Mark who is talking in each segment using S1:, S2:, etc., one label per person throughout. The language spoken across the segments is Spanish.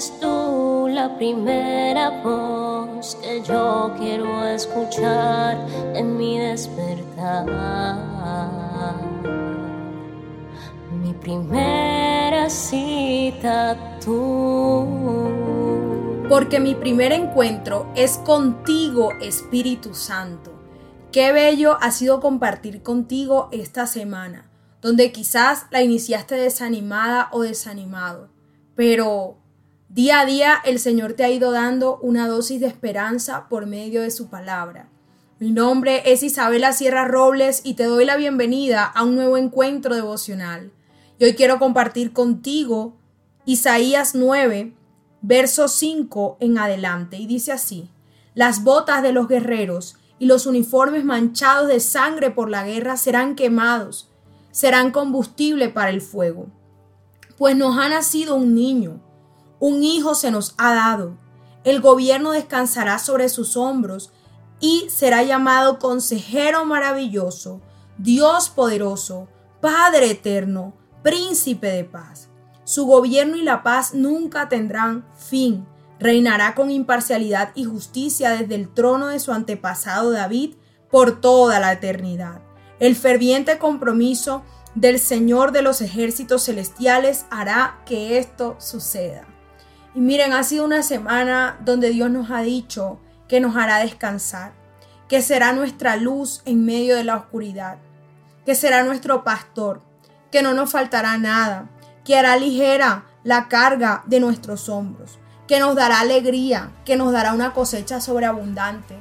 S1: Tú la primera voz que yo quiero escuchar en mi despertar. Mi primera cita tú.
S2: Porque mi primer encuentro es contigo, Espíritu Santo. Qué bello ha sido compartir contigo esta semana, donde quizás la iniciaste desanimada o desanimado, pero día a día el Señor te ha ido dando una dosis de esperanza por medio de su palabra. Mi nombre es Isabela Sierra Robles y te doy la bienvenida a un nuevo encuentro devocional. Y hoy quiero compartir contigo Isaías 9, verso 5 en adelante, y dice así, las botas de los guerreros y los uniformes manchados de sangre por la guerra serán quemados, serán combustible para el fuego. Pues nos ha nacido un niño, un hijo se nos ha dado, el gobierno descansará sobre sus hombros y será llamado consejero maravilloso, Dios poderoso, Padre eterno, príncipe de paz. Su gobierno y la paz nunca tendrán fin Reinará con imparcialidad y justicia desde el trono de su antepasado David por toda la eternidad. El ferviente compromiso del Señor de los ejércitos celestiales hará que esto suceda. Y miren, ha sido una semana donde Dios nos ha dicho que nos hará descansar, que será nuestra luz en medio de la oscuridad, que será nuestro pastor, que no nos faltará nada, que hará ligera la carga de nuestros hombros que nos dará alegría, que nos dará una cosecha sobreabundante.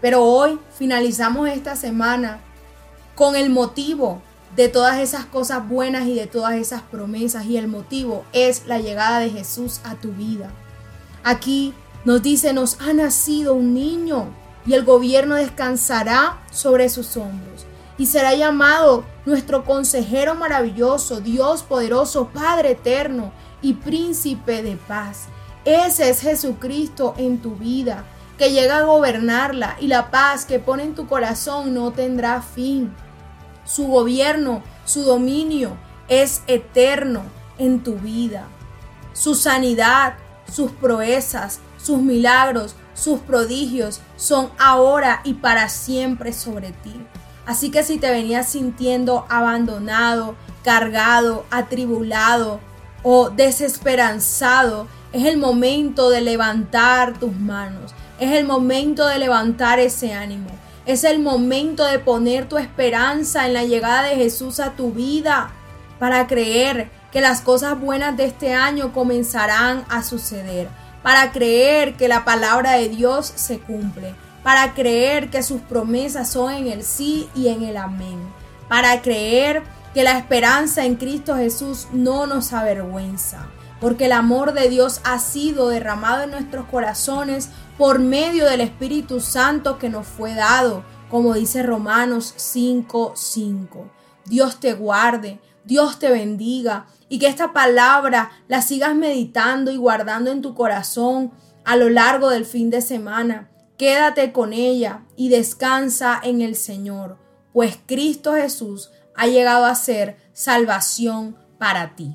S2: Pero hoy finalizamos esta semana con el motivo de todas esas cosas buenas y de todas esas promesas y el motivo es la llegada de Jesús a tu vida. Aquí nos dice, nos ha nacido un niño y el gobierno descansará sobre sus hombros y será llamado nuestro consejero maravilloso, Dios poderoso, Padre eterno y príncipe de paz. Ese es Jesucristo en tu vida, que llega a gobernarla y la paz que pone en tu corazón no tendrá fin. Su gobierno, su dominio es eterno en tu vida. Su sanidad, sus proezas, sus milagros, sus prodigios son ahora y para siempre sobre ti. Así que si te venías sintiendo abandonado, cargado, atribulado o desesperanzado, es el momento de levantar tus manos. Es el momento de levantar ese ánimo. Es el momento de poner tu esperanza en la llegada de Jesús a tu vida para creer que las cosas buenas de este año comenzarán a suceder. Para creer que la palabra de Dios se cumple. Para creer que sus promesas son en el sí y en el amén. Para creer que la esperanza en Cristo Jesús no nos avergüenza porque el amor de Dios ha sido derramado en nuestros corazones por medio del Espíritu Santo que nos fue dado, como dice Romanos 5:5. Dios te guarde, Dios te bendiga y que esta palabra la sigas meditando y guardando en tu corazón a lo largo del fin de semana. Quédate con ella y descansa en el Señor, pues Cristo Jesús ha llegado a ser salvación para ti.